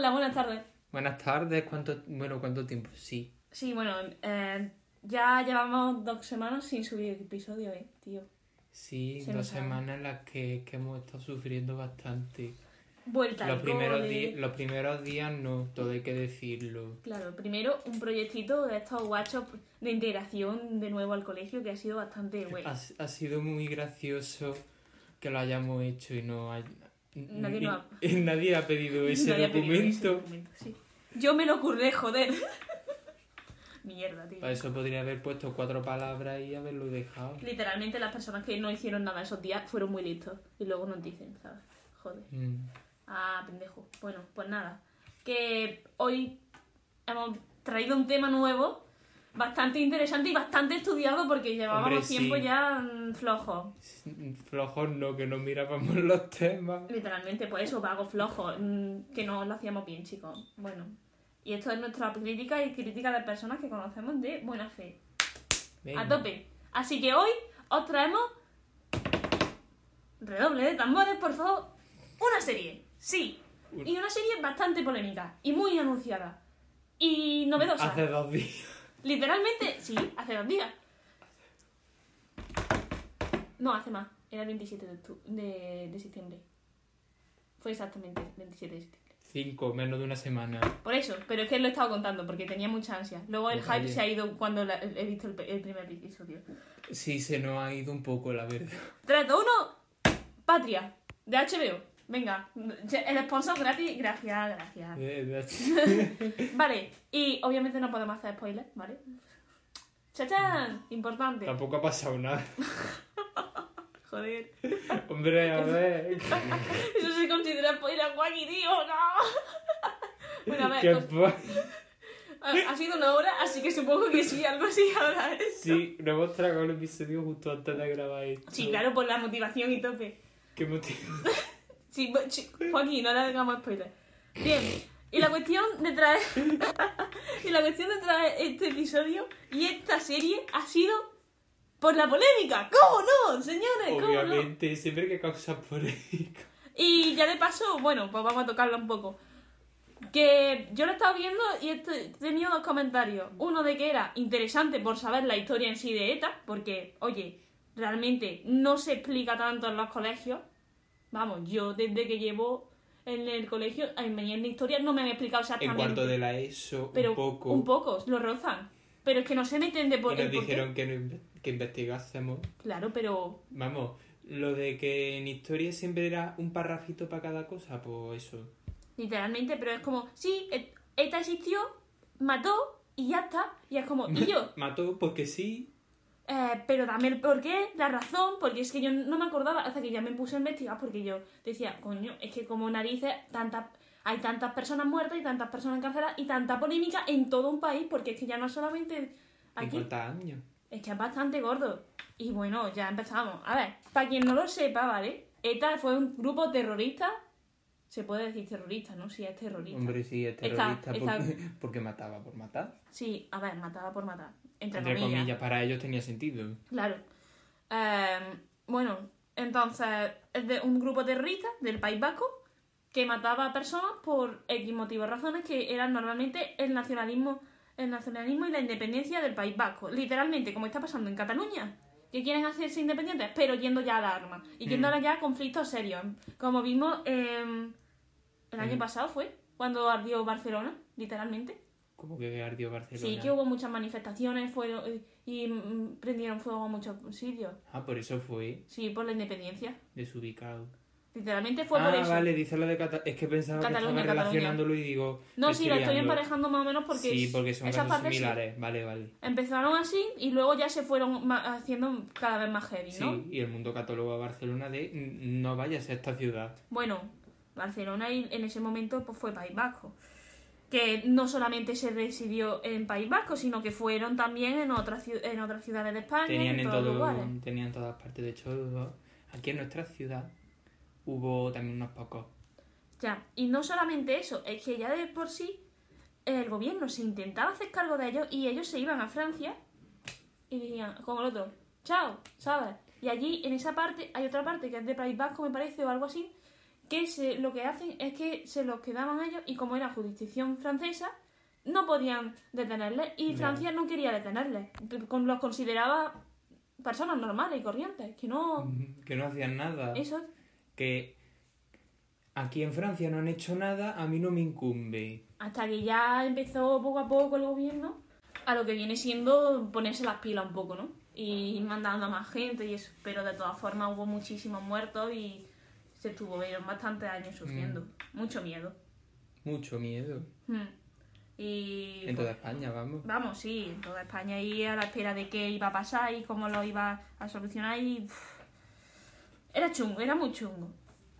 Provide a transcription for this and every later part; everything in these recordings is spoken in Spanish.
Hola, buenas tardes. Buenas tardes, ¿cuánto, bueno, ¿cuánto tiempo? Sí. Sí, bueno, eh, ya llevamos dos semanas sin subir episodio, eh, tío. Sí, Se dos semanas en las que, que hemos estado sufriendo bastante. Vuelta Los al primeros, cole. los primeros días no, todo hay que decirlo. Claro, primero un proyectito de estos guachos de integración de nuevo al colegio que ha sido bastante bueno. Ha, ha sido muy gracioso que lo hayamos hecho y no hay... Nadie lo ha- nadie ha pedido ese Nadie ha pedido ese documento. documento, sí. Yo me lo curré, joder. Mierda, tío. Para eso podría haber puesto cuatro palabras y haberlo dejado. Literalmente las personas que no hicieron nada esos días fueron muy listos y luego nos dicen, ¿sabes? Joder. Mm. Ah, pendejo. Bueno, pues nada. Que hoy hemos traído un tema nuevo, bastante interesante y bastante estudiado porque llevábamos Hombre, sí. tiempo ya mm, flojos. Flojos no, que no mirábamos los temas. Literalmente, pues eso, vagos flojos, mm, que no lo hacíamos bien, chicos. Bueno, y esto es nuestra crítica y crítica de personas que conocemos de buena fe. Venga. A tope. Así que hoy os traemos. Redoble de tambores, por favor. Una serie. Sí. Y una serie bastante polémica. Y muy anunciada. Y novedosa. Hace dos días. Literalmente, sí, hace dos días. No, hace más. Era el 27 de, de, de septiembre. Fue exactamente el 27 de septiembre. Cinco, menos de una semana. Por eso, pero es que lo he estado contando porque tenía mucha ansia. Luego el Pues hype se ha ido cuando la- he visto el, el primer episodio. Sí, se nos ha ido un poco, la verdad. 3, 2, 1. Patria, de HBO. Venga, el sponsor gratis, gracias, gracias. Eh, Vale, y obviamente no podemos hacer spoilers, ¿vale? ¡Chachán! Importante. Tampoco ha pasado nada. Joder. Hombre, a ver. Eso se considera spoiler, Joaquín, tío, no. Bueno, a ver, ¿Qué pues, ha sido una hora, así que supongo que sí, algo así habrá eso. Sí, nos hemos tragado el episodio justo antes de grabar esto. Sí, claro, por la motivación y tope. ¿Qué motivo? Sí, Joaquín, no le hagamos spoiler. Bien, y la cuestión de traer. y la cuestión de traer este episodio y esta serie ha sido por la polémica. ¿Cómo no, señores? ¿Cómo no? Obviamente, siempre que causa polémica. Y ya de paso, bueno, pues vamos a tocarlo un poco. Que yo lo he estado viendo y he tenido dos comentarios. Uno de que era interesante por saber la historia en sí de ETA, porque, oye, realmente no se explica tanto en los colegios. Vamos, yo desde que llevo en el colegio, en mi en la historia no me han explicado En exactamente. cuanto de la ESO, pero un poco. un poco, lo rozan. Pero es que no se meten de por y nos dijeron que, no que investigásemos. Claro, pero Vamos, lo de que en historia siempre era un parrafito para cada cosa, pues eso. Literalmente, pero es como, sí, et- ETA existió, mató y ya está. Y es como, y yo, Mató porque sí. Eh, pero dame el porqué, la razón, porque es que yo no me acordaba hasta que ya me puse a investigar, porque yo decía, coño, es que como narices, tantas, hay tantas personas muertas y tantas personas encarceladas y tanta polémica en todo un país, porque es que ya no solamente aquí, 50 años. es que es bastante gordo. Y bueno, ya empezamos. A ver, para quien no lo sepa, ¿vale? ETA fue un grupo terrorista. Se puede decir terrorista, ¿no? Si es terrorista. Hombre, sí, es Está- terrorista está- porque, mataba por matar. Sí, a ver, mataba por matar. Entre, Entre comillas. comillas, para ellos tenía sentido. Claro. Em, bueno, entonces es de un grupo terrorista del País Vasco que mataba a personas por X motivos, razones que eran normalmente el nacionalismo, el nacionalismo y la independencia del País Vasco. Literalmente, como está pasando en Cataluña, que quieren hacerse independientes, pero yendo ya a la arma y yendo Mm. ya a conflictos serios. Como vimos em, el año Mm. pasado fue, cuando ardió Barcelona, literalmente. Como que ardió Barcelona. Sí, que hubo muchas manifestaciones fueron, y mm, prendieron fuego a muchos sitios. Ah, por eso fue Sí, por la independencia. desubicado. Literalmente fue ah, por eso. vale, dice lo de Cataluña. Es que pensaba Cataluña, que estaba Cataluña. relacionándolo y digo. No, sí, lo estoy emparejando más o menos porque Sí, porque son esas casos partes sí. similares. Vale, vale. empezaron así y luego ya se fueron haciendo cada vez más heavy, ¿no? Sí, y el mundo católogo a Barcelona de "N- no vayas a esta ciudad. Bueno, Barcelona y en ese momento pues fue País Vasco. Que no solamente se residió en País Vasco, sino que fueron también en otras, en otras ciudades de España, Tenían en todos todo, lugares. tenían en todas partes. De hecho, aquí en nuestra ciudad hubo también unos pocos. Ya, y no solamente eso, es que ya de por sí el gobierno se intentaba hacer cargo de ellos y ellos se iban a Francia y decían, con el otro, chao, ¿sabes? Y allí, en esa parte, hay otra parte que es de País Vasco, me parece, o algo así, que se, lo que hacen es que se los quedaban ellos y como era jurisdicción francesa, no podían detenerles y. Francia no quería detenerles. Los consideraba personas normales y corrientes, que no... Que no hacían nada. Eso Que aquí en Francia no han hecho nada, a mí no me incumbe. Hasta que ya empezó poco a poco el gobierno a lo que viene siendo ponerse las pilas un poco, ¿no? Y mandando a más gente y eso. Pero de todas formas hubo muchísimos muertos y se estuvieron bastantes años sufriendo. Mucho miedo. Mucho miedo. Hmm. Y En pues, toda España, vamos. vamos, sí, en toda España y a la espera de qué iba a pasar y cómo lo iba a solucionar y era chungo, era muy chungo.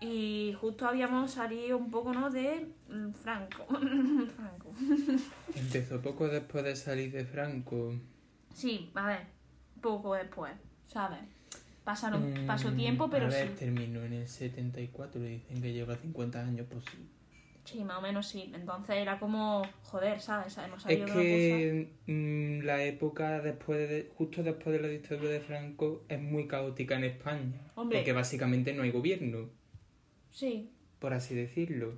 Y justo habíamos salido un poco, ¿no? De mm, Franco. Franco. Empezó poco después de salir de Franco. Sí, a ver, poco después, ¿sabes? Pasaron, Mm, pasó tiempo, pero A ver, sí. terminó en el 74, dicen que lleva 50 años, pues sí. Sí, más o menos sí. Entonces era como, joder, ¿sabes? Hemos Es que mm, la época después de, justo después de la dictadura de Franco es muy caótica en España. Hombre. Porque básicamente no hay gobierno, cosa. Sí, por así decirlo.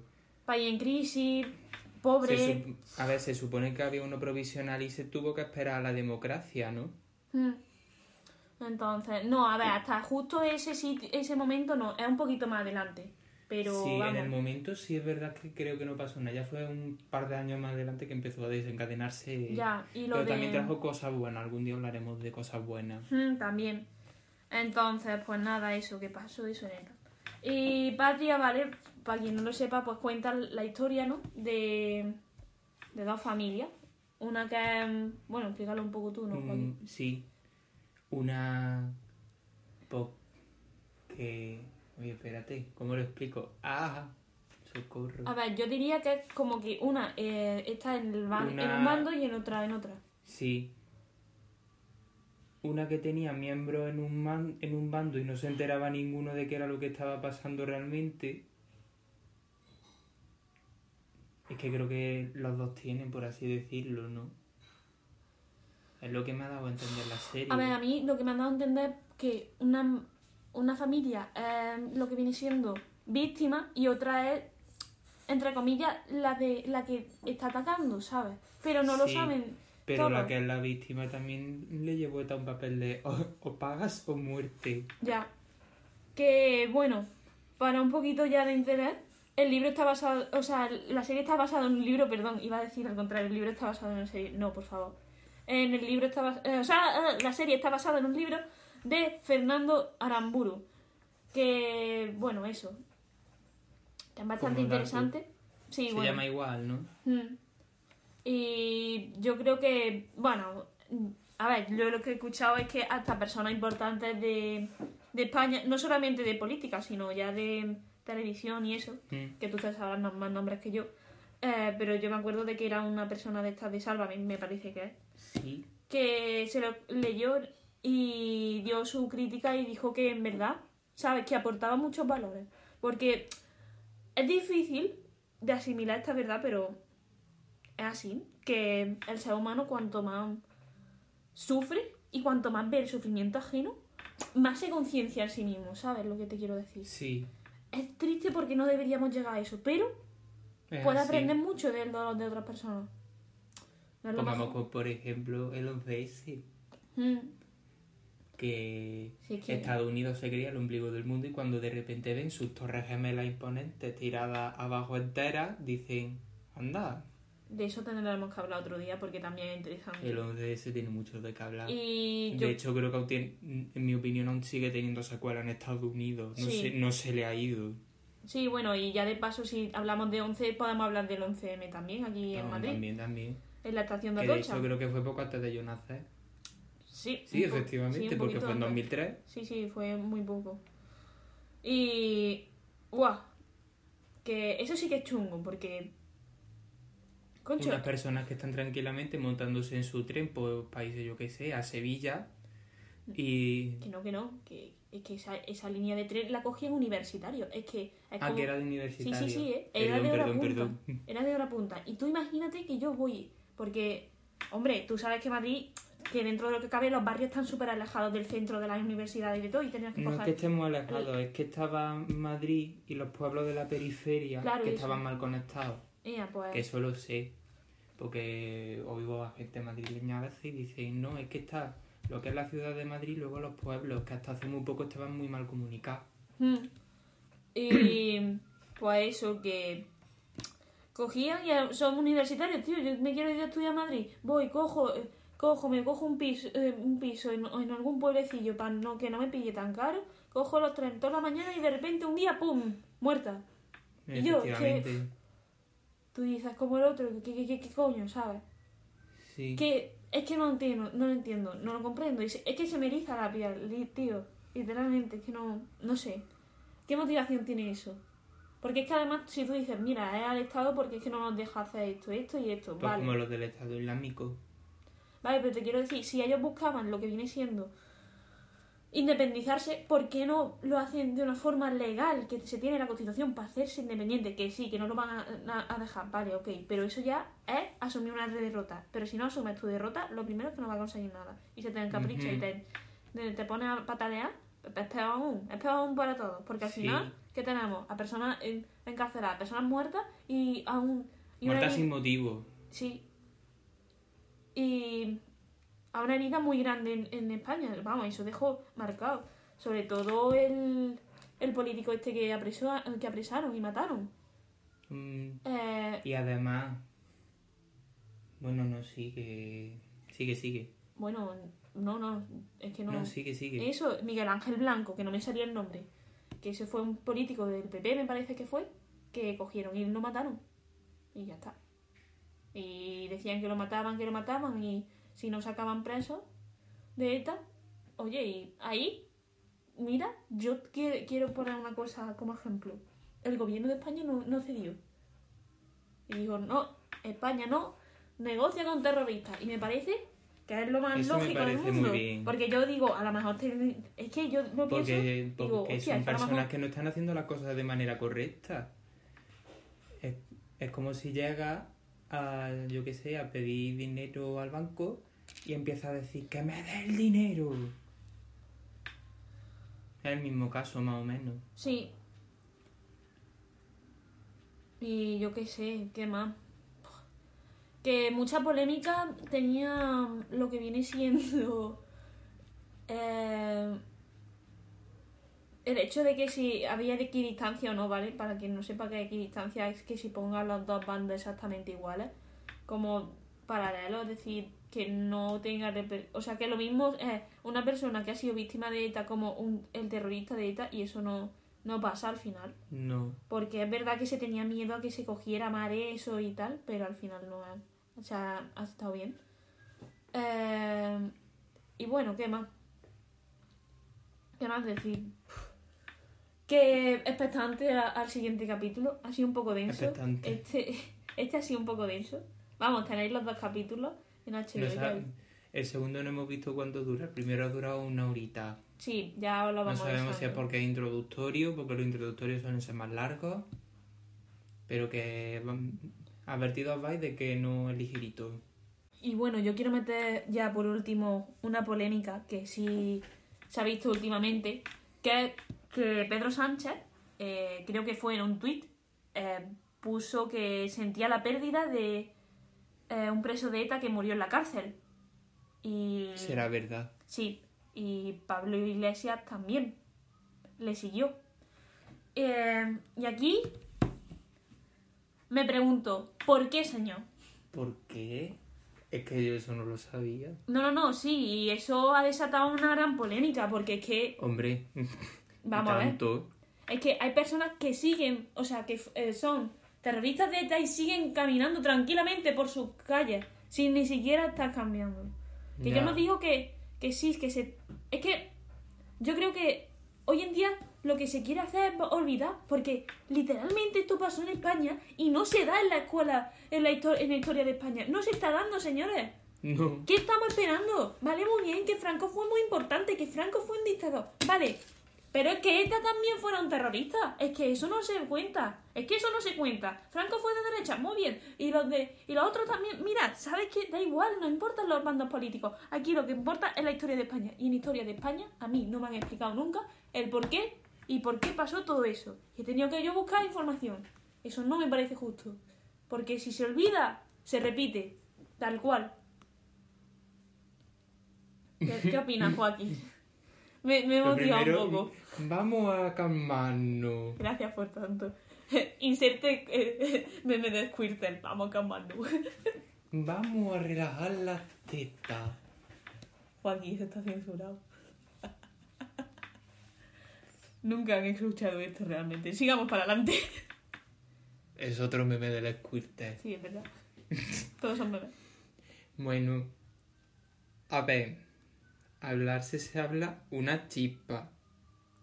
país en crisis, pobre. Se a ver, se supone que había uno provisional y se tuvo que esperar a la democracia, ¿no? Mm. Entonces, no, a ver, hasta justo ese sitio, ese momento no, es un poquito más adelante. Pero sí, vamos. en el momento sí es verdad que creo que no pasó nada. Ya fue un par de años más adelante que empezó a desencadenarse. Ya, y lo Pero de. también trajo cosas buenas. Algún día hablaremos de cosas buenas. Mm, también. Entonces, pues nada, eso que pasó, eso era. Y Patria, ¿vale? Para quien no lo sepa, pues cuenta la historia, ¿no? De, de dos familias. Una que. Bueno, explícalo un poco tú, ¿no? Mm, sí. Una. que. Oye, espérate, ¿cómo lo explico? ¡Ah! Socorro. A ver, yo diría que es como que una eh, está en, el ban- Una- en un bando y en otra en otra. Sí. Una que tenía miembros en un, man- en un bando y no se enteraba ninguno de qué era lo que estaba pasando realmente. Es que creo que los dos tienen, por así decirlo, ¿no? Es lo que me ha dado a entender la serie. A ver, a mí lo que me han dado a entender que una, una familia es lo que viene siendo víctima y otra es, entre comillas, la de la que está atacando, ¿sabes? Pero no lo saben Pero la que es la víctima también le llevó a un papel de o, o pagas o muerte. Ya. Que, bueno, para un poquito ya de interés, el libro está basado, o sea, la serie está basada en un libro, perdón, iba a decir al contrario, el libro está basado en una serie, no, por favor. En el libro está eh, o sea, eh, la serie está basada en un libro de Fernando Aramburu, que, bueno, eso, es bastante interesante. Sí, Se bueno. llama igual, ¿no? Mm. Y yo creo que, bueno, a ver, yo lo que he escuchado es que hasta personas importantes de, de España, no solamente de política, sino ya de televisión y eso, Mm. que tú te sabrás más nombres que yo, eh, pero yo me acuerdo de que era una persona de estas de Sálvame, me parece que es, Sí. que se lo leyó y dio su crítica y dijo que en verdad, ¿sabes? Que aportaba muchos valores. Porque es difícil de asimilar esta verdad, pero es así, que el ser humano cuanto más sufre y cuanto más ve el sufrimiento ajeno, más se conciencia en sí mismo, ¿sabes lo que te quiero decir? Sí. Es triste porque no deberíamos llegar a eso, pero es así. aprender mucho del dolor de otras personas. No Pongamos como, por ejemplo el 11S, Mm, que sí, es que- Estados Unidos se creía el ombligo del mundo y cuando de repente ven sus torres gemelas imponentes tiradas abajo enteras, dicen, anda, De eso tendremos que hablar otro día porque también es interesante. el 11S tiene mucho de qué hablar. Y yo, De hecho, creo que aún tiene- en mi opinión aún sigue teniendo secuela en Estados Unidos. No, Sí. se, no se le ha ido. sí, bueno, y ya de paso, si hablamos de 11, podemos hablar del 11M también, aquí en Madrid, También, también. En la estación de Atocha. hecho creo que fue poco antes de yo nacer. Sí, Sí, efectivamente, sí, porque fue en antes. 2003. Sí, sí, fue muy poco. Y. ¡Guau! Que eso sí que es chungo, porque. Concho, Unas personas que están tranquilamente montándose en su tren por países, yo que sé, a Sevilla. Y. que no, que no, que es que esa, esa línea de tren la cogían universitarios. Es que. Es Ah, como- que era de Sí, universitario. sí, sí, ¿eh? era Perdón, de hora perdón, punta. perdón. Era de hora punta. Y tú imagínate que yo voy, porque, hombre, tú sabes que Madrid que dentro de lo que cabe los barrios están súper alejados del centro de las universidades y de todo y tenías que No es que estemos alejados, es que estaba Madrid y los pueblos de la periferia Claro, que eso. estaban mal conectados. Pues... Que eso lo sé. Porque oigo a gente madrileña a veces y dicen, no, es que está lo que es la ciudad de Madrid y luego los pueblos, que hasta hace muy poco estaban muy mal comunicados. Mm. Y pues eso, que cogían y son universitarios, tío. Yo me quiero ir a estudiar a Madrid. Voy, cojo, eh, cojo, me cojo un piso, eh, un piso en, en algún pueblecillo para no, que no me pille tan caro. Cojo los trenes toda la mañana y de repente un día, ¡pum! Muerta. Y yo, Efectivamente. Tú dices, como el otro, ¿qué, qué, qué, qué coño, sabes? Sí. Que es que no entiendo, no lo entiendo, no lo comprendo. Es que se me eriza la piel, tío. Literalmente, es que no, no sé. ¿Qué motivación tiene eso? Porque es que además, si tú dices, mira, es al Estado porque es que no nos deja hacer esto, esto y esto, Pues vale. como los del Estado Islámico. Vale, pero te quiero decir, si ellos buscaban lo que viene siendo independizarse, ¿por qué no lo hacen de una forma legal? Que se tiene la constitución para hacerse independiente, que sí, que no lo van a, dejar, vale, ok, pero eso ya es asumir una derrota. Pero si no asumes tu derrota, lo primero es que no vas a conseguir nada. Y se te encapricha y te, te, te pones a patalear, es peor aún, es peor aún para todos. Porque al Sí. final, ¿qué tenemos? A personas en- encarceladas, personas muertas y a un... Y Muertas herida- sin motivo. Sí. Y a una herida muy grande en, en España. Vamos, eso dejó marcado. Sobre todo el, el político este que, apresó, que apresaron y mataron. Mm, Eh, y además... Bueno, no, sigue. Sigue, sigue. bueno, no, no, es que no. No, sigue, sigue. Eso, Miguel Ángel Blanco, que no me salía el nombre. Que ese fue un político del PP, me parece que fue, que cogieron y lo mataron. Y ya está. Y decían que lo mataban, que lo mataban, y si no sacaban presos de ETA, oye, y ahí, mira, yo qui- quiero poner una cosa como ejemplo. El gobierno de España no, no cedió. Y dijo, no, España no, negocia con terroristas. Y me parece que es lo más Eso lógico del muy mundo. bien. Porque yo digo, a lo mejor te- es que yo no pienso. Porque, digo, porque hostia, son es personas mejor- que no están haciendo las cosas de manera correcta. Es, es como si llega a, yo qué sé, a pedir dinero al banco y empieza a decir que me dé el dinero. Es el mismo caso, más o menos. Sí. Y yo qué sé, qué más. Que mucha polémica tenía lo que viene siendo eh, el hecho de que si había equidistancia o no, ¿vale? Para quien no sepa qué equidistancia es que si pongan los dos bandos exactamente iguales, como paralelo, es decir, que no tenga... O sea, que lo mismo es una persona que ha sido víctima de ETA como un, el terrorista de ETA y eso no, no pasa al final. No. Porque es verdad que se tenía miedo a que se cogiera mar eso y tal, pero al final no. O sea, ha estado bien. Eh, y bueno, ¿qué más? ¿Qué más decir? Que expectante a- al siguiente capítulo. Ha sido un poco denso. Expectante. Este, este ha sido un poco denso. Vamos, tenéis los dos capítulos en HBO. No el segundo no hemos visto cuánto dura. El primero ha durado una horita. Sí, ya lo No vamos sabemos si es porque es introductorio, porque los introductorios suelen ser más largos. Pero que advertidos vais de que no es ligerito. Y bueno, yo quiero meter ya por último una polémica que sí se ha visto últimamente, que es que Pedro Sánchez, eh, creo que fue en un tuit, eh, puso que sentía la pérdida de eh, un preso de ETA que murió en la cárcel. Y Será verdad. sí, y Pablo Iglesias también le siguió. Eh, y aquí me pregunto, ¿por qué, señor? ¿Por qué? Es que yo eso no lo sabía. No, no, no, sí, y eso ha desatado una gran polémica, porque es que, Hombre, vamos a ver, es que hay personas que siguen, o sea, que eh, son terroristas de ETA y siguen caminando tranquilamente por sus calles, sin ni siquiera estar cambiando. Que yo no digo que, que sí, que se... Es que yo creo que hoy en día lo que se quiere hacer es olvidar, porque literalmente esto pasó en España y no se da en la escuela, en la, en la historia de España. No se está dando, señores. No. ¿Qué estamos esperando? Vale, muy bien, que Franco fue muy importante, que Franco fue un dictador. Vale, Pero es que ETA también fueron terroristas. Es que eso no se cuenta. Es que eso no se cuenta. Franco fue de derecha, muy bien. Y los de y los otros también. Mira, ¿sabes qué? Da igual, no importan los bandos políticos. Aquí lo que importa es la historia de España. Y en historia de España, a mí no me han explicado nunca el por qué y por qué pasó todo eso. Y he tenido que yo buscar información. Eso no me parece justo. Porque si se olvida, se repite. Tal cual. ¿Qué, qué opinas, Joaquín? Me, me he Lo motivado primero, un poco. Vamos a calmarnos. Gracias por tanto. Inserte eh, meme de Squirtle. Vamos, Camanu. Vamos a relajar las tetas. Joaquín se está censurado. Nunca han escuchado esto realmente. Sigamos para adelante. Es otro meme del Squirtle. Sí, es verdad. Todos son memes. Bueno, a ver, hablarse se habla una chispa.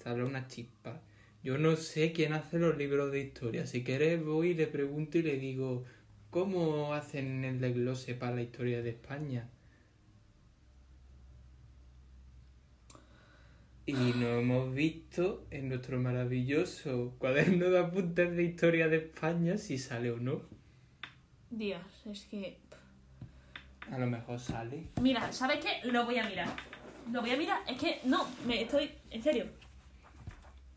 Se habla una chispa. Yo no sé quién hace los libros de historia. Si quieres voy y le pregunto y le digo, ¿cómo hacen el desglose para la historia de España? Y nos hemos visto en nuestro maravilloso cuaderno de apuntes de historia de España si sale o no. Dios, es que. A lo mejor sale. Mira, ¿sabes qué? Lo voy a mirar. Lo voy a mirar. Es que no, me estoy. En serio.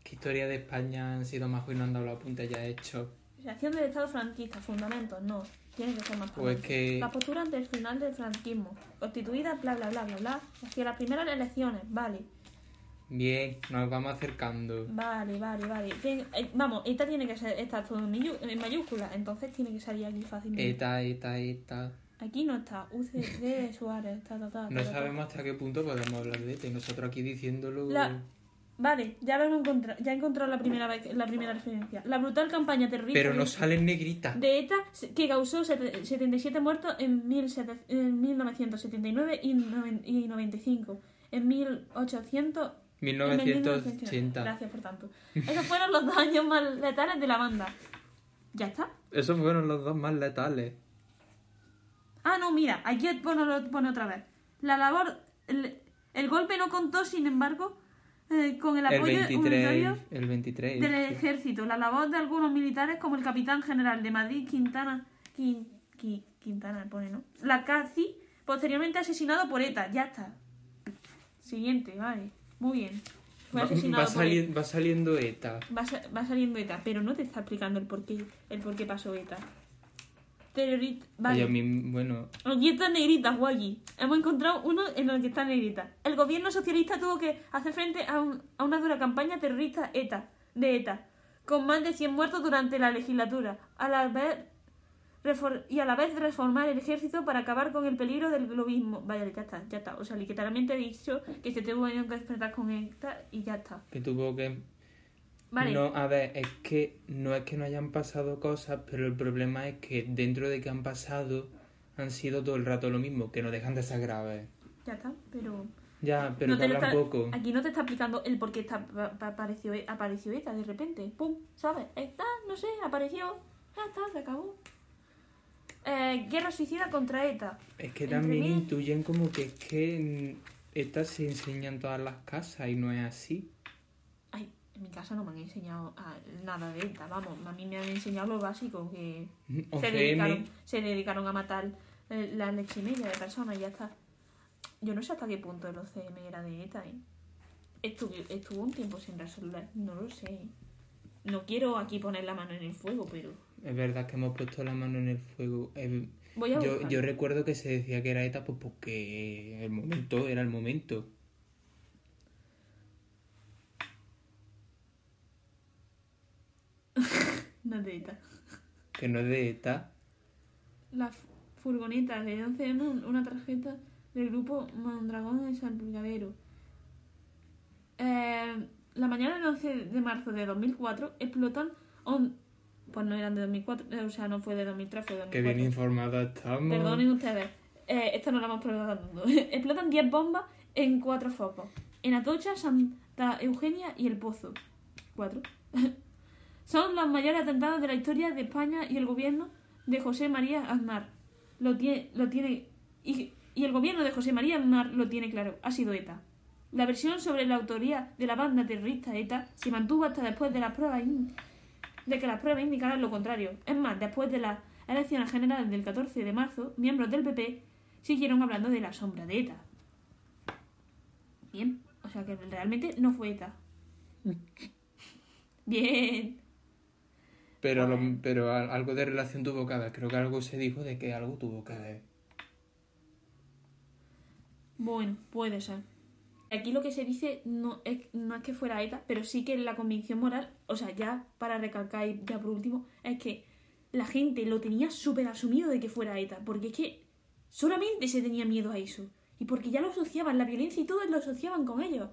¿Qué historia de España han sido más y no han dado los apuntes ya hechos? Creación del Estado franquista, fundamentos, no. Tiene que ser más Pues que- La postura ante el final del franquismo. Constituida, bla, bla, bla, bla, bla. Hacia las primeras elecciones, vale. Bien, nos vamos acercando. Vale, vale, vale. Tien- eh, vamos, esta tiene que ser, esta todo en mayúscula, entonces tiene que salir aquí fácilmente. Eta, eta, eta. Aquí no está, UCD Suárez, ta, ta, ta, No sabemos hasta qué punto podemos hablar de ETA y nosotros aquí diciéndolo. La- Vale, ya lo he encontrado, ya he encontrado la primera vez, la primera referencia. La brutal campaña terrorista Pero no sale en negrita. de ETA que causó sete- 77 muertos en, 17 en 1979 y, noven- y 95. En 1800 en 1980. Gracias por tanto. Esos fueron los dos años más letales de la banda. ¿Ya está? Esos fueron los dos más letales. Ah, no, mira, aquí pone, lo pone otra vez. La labor. El, el golpe no contó, sin embargo, eh, con el El apoyo 23. humanitario El 23. del ejército. La labor de algunos militares, como el capitán general de Madrid, Quintana. Quin- Qui- Quintana, pone, ¿no? La CACI, posteriormente asesinado por ETA. Ya está. Siguiente, vale. Muy bien. Fue Va, asesinado va sali- ETA. va saliendo ETA. Va, sa- va saliendo ETA, pero no te está explicando el por qué, el por qué pasó ETA. Terrorista. Vale. Ellos mismos- bueno, Aquí está negrita, Guayi. Hemos encontrado uno en el que está negrita. El gobierno socialista tuvo que hacer frente a, un- a una dura campaña terrorista ETA, de ETA, con más de 100 muertos durante la legislatura, a la vez y a la vez reformar el ejército para acabar con el peligro del globismo. Vaya, ya está, ya está. O sea, literalmente he dicho que se tuvo que despertar con ETA y ya está. que tuvo que Vale. No, a ver, es que no es que no hayan pasado cosas, pero el problema es que dentro de que han pasado han sido todo el rato lo mismo, que no dejan de ser graves. Ya está, pero... Ya, pero no te hablan está- poco. Aquí no te está explicando el por qué está, pa- pa- apareció, apareció ETA de repente. ¡Pum! ¿Sabes? Está, no sé, apareció. Ya está, se acabó. Eh, guerra suicida contra ETA. Es que entre también mil- intuyen como que es que estas se enseñan en todas las casas y no es así. En mi casa no me han enseñado a- nada de ETA. Vamos, a mí me han enseñado lo básico, que se dedicaron, se dedicaron a matar eh, la leche y media de personas y ya está. Yo no sé hasta qué punto el OCM era de ETA, ¿eh? Estuvo, estuvo un tiempo sin resolver, no lo sé. No quiero aquí poner la mano en el fuego, pero es verdad que hemos puesto la mano en el fuego. Voy a yo, yo recuerdo que se decía que era ETA pues porque el momento era el momento. No es de ETA. Que no es de ETA. La fu- furgoneta de 11M, una tarjeta del grupo Mondragón de Salpicadero. Eh, la mañana del 11 de marzo de 2004 explotan... on- Pues no eran de 2004, eh, o sea, no fue de 2003, fue de 2004. Que bien informada estamos. Perdonen ustedes, eh, esta no la hemos preguntado. Explotan 10 bombas en cuatro focos. En Atocha, Santa Eugenia y El Pozo. Cuatro. Son los mayores atentados de la historia de España y el gobierno de José María Aznar. Lo tiene, lo tiene y, y el gobierno de José María Aznar lo tiene claro. Ha sido ETA. La versión sobre la autoría de la banda terrorista ETA se mantuvo hasta después de las pruebas in- de que las pruebas indicaran lo contrario. Es más, después de las elecciones generales del 14 de marzo, miembros del PP siguieron hablando de la sombra de ETA. Bien, o sea que realmente no fue ETA. Bien. Pero, lo- pero al- algo de relación tuvo que haber. Creo que algo se dijo de que algo tuvo que ver. Bueno, puede ser. Aquí lo que se dice no es, no es que fuera ETA, pero sí que la convicción moral, o sea, ya para recalcar y ya por último, es que la gente lo tenía súper asumido de que fuera ETA, porque es que solamente se tenía miedo a eso. Y porque ya lo asociaban, la violencia y todo lo asociaban con ellos.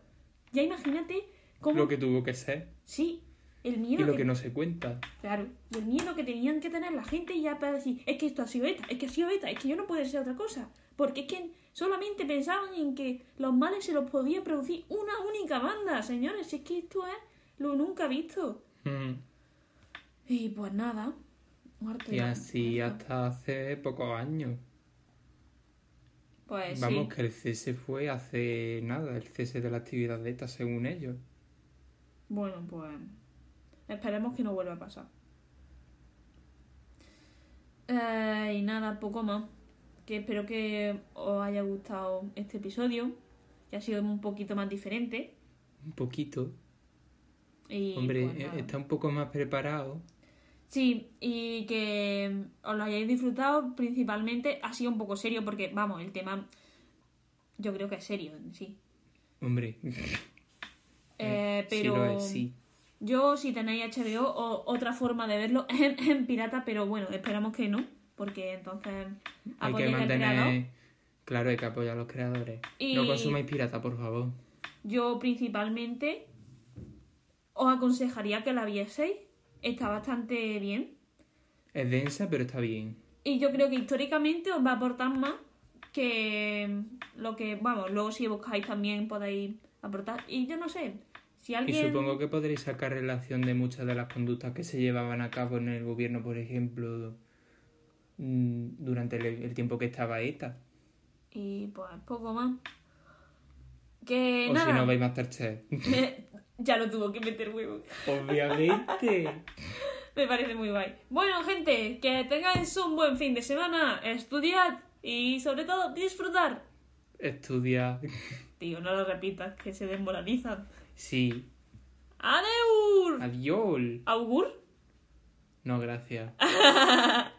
Ya imagínate cómo... Lo que tuvo que ser Sí, el y miedo lo que- que no se cuenta. Claro, y el miedo que tenían que tener la gente ya para decir, es que esto ha sido ETA, es que ha sido ETA, es que yo no puede ser otra cosa. Porque es que solamente pensaban en que los males se los podía producir una única banda, señores. Es que esto es lo nunca visto. Mm. Y pues nada. Y así muerto. hasta hace pocos años. Pues Vamos, sí. que el cese fue hace nada, el cese de la actividad de ETA, según ellos. Bueno, pues esperemos que no vuelva a pasar. Eh, y nada, poco más. Que espero que os haya gustado este episodio. Que ha sido un poquito más diferente. Un poquito. Y, Hombre, pues, eh, está un poco más preparado. Sí, y que os lo hayáis disfrutado principalmente. Ha sido un poco serio porque, vamos, el tema yo creo que es serio en sí. Hombre, Eh, sí pero lo es, sí. Yo, si tenéis HBO o otra forma de verlo, en, pirata, pero bueno, esperamos que no, porque entonces Hay que mantener... Claro, hay que apoyar a los creadores. Y- No consumáis pirata, por favor. Yo principalmente os aconsejaría que la vieseis. Está bastante bien. Es densa, pero está bien. Y yo creo que históricamente os va a aportar más que lo que, vamos, luego si buscáis también podéis aportar. Y yo no sé, si Y supongo que podréis sacar relación de muchas de las conductas que se llevaban a cabo en el gobierno, por ejemplo, mm, durante el, tiempo que estaba ETA. Y pues poco más. Que o nada. si no, vais Masterchef. ya lo tuvo que meter huevo. Obviamente. Me parece muy guay. Bueno, gente, que tengáis un buen fin de semana. Estudiad y sobre todo disfrutar. Estudia. Tío, no lo repitas, que se desmoralizan. Sí. ¡Adeur! Adiós. ¿Augur? No, gracias.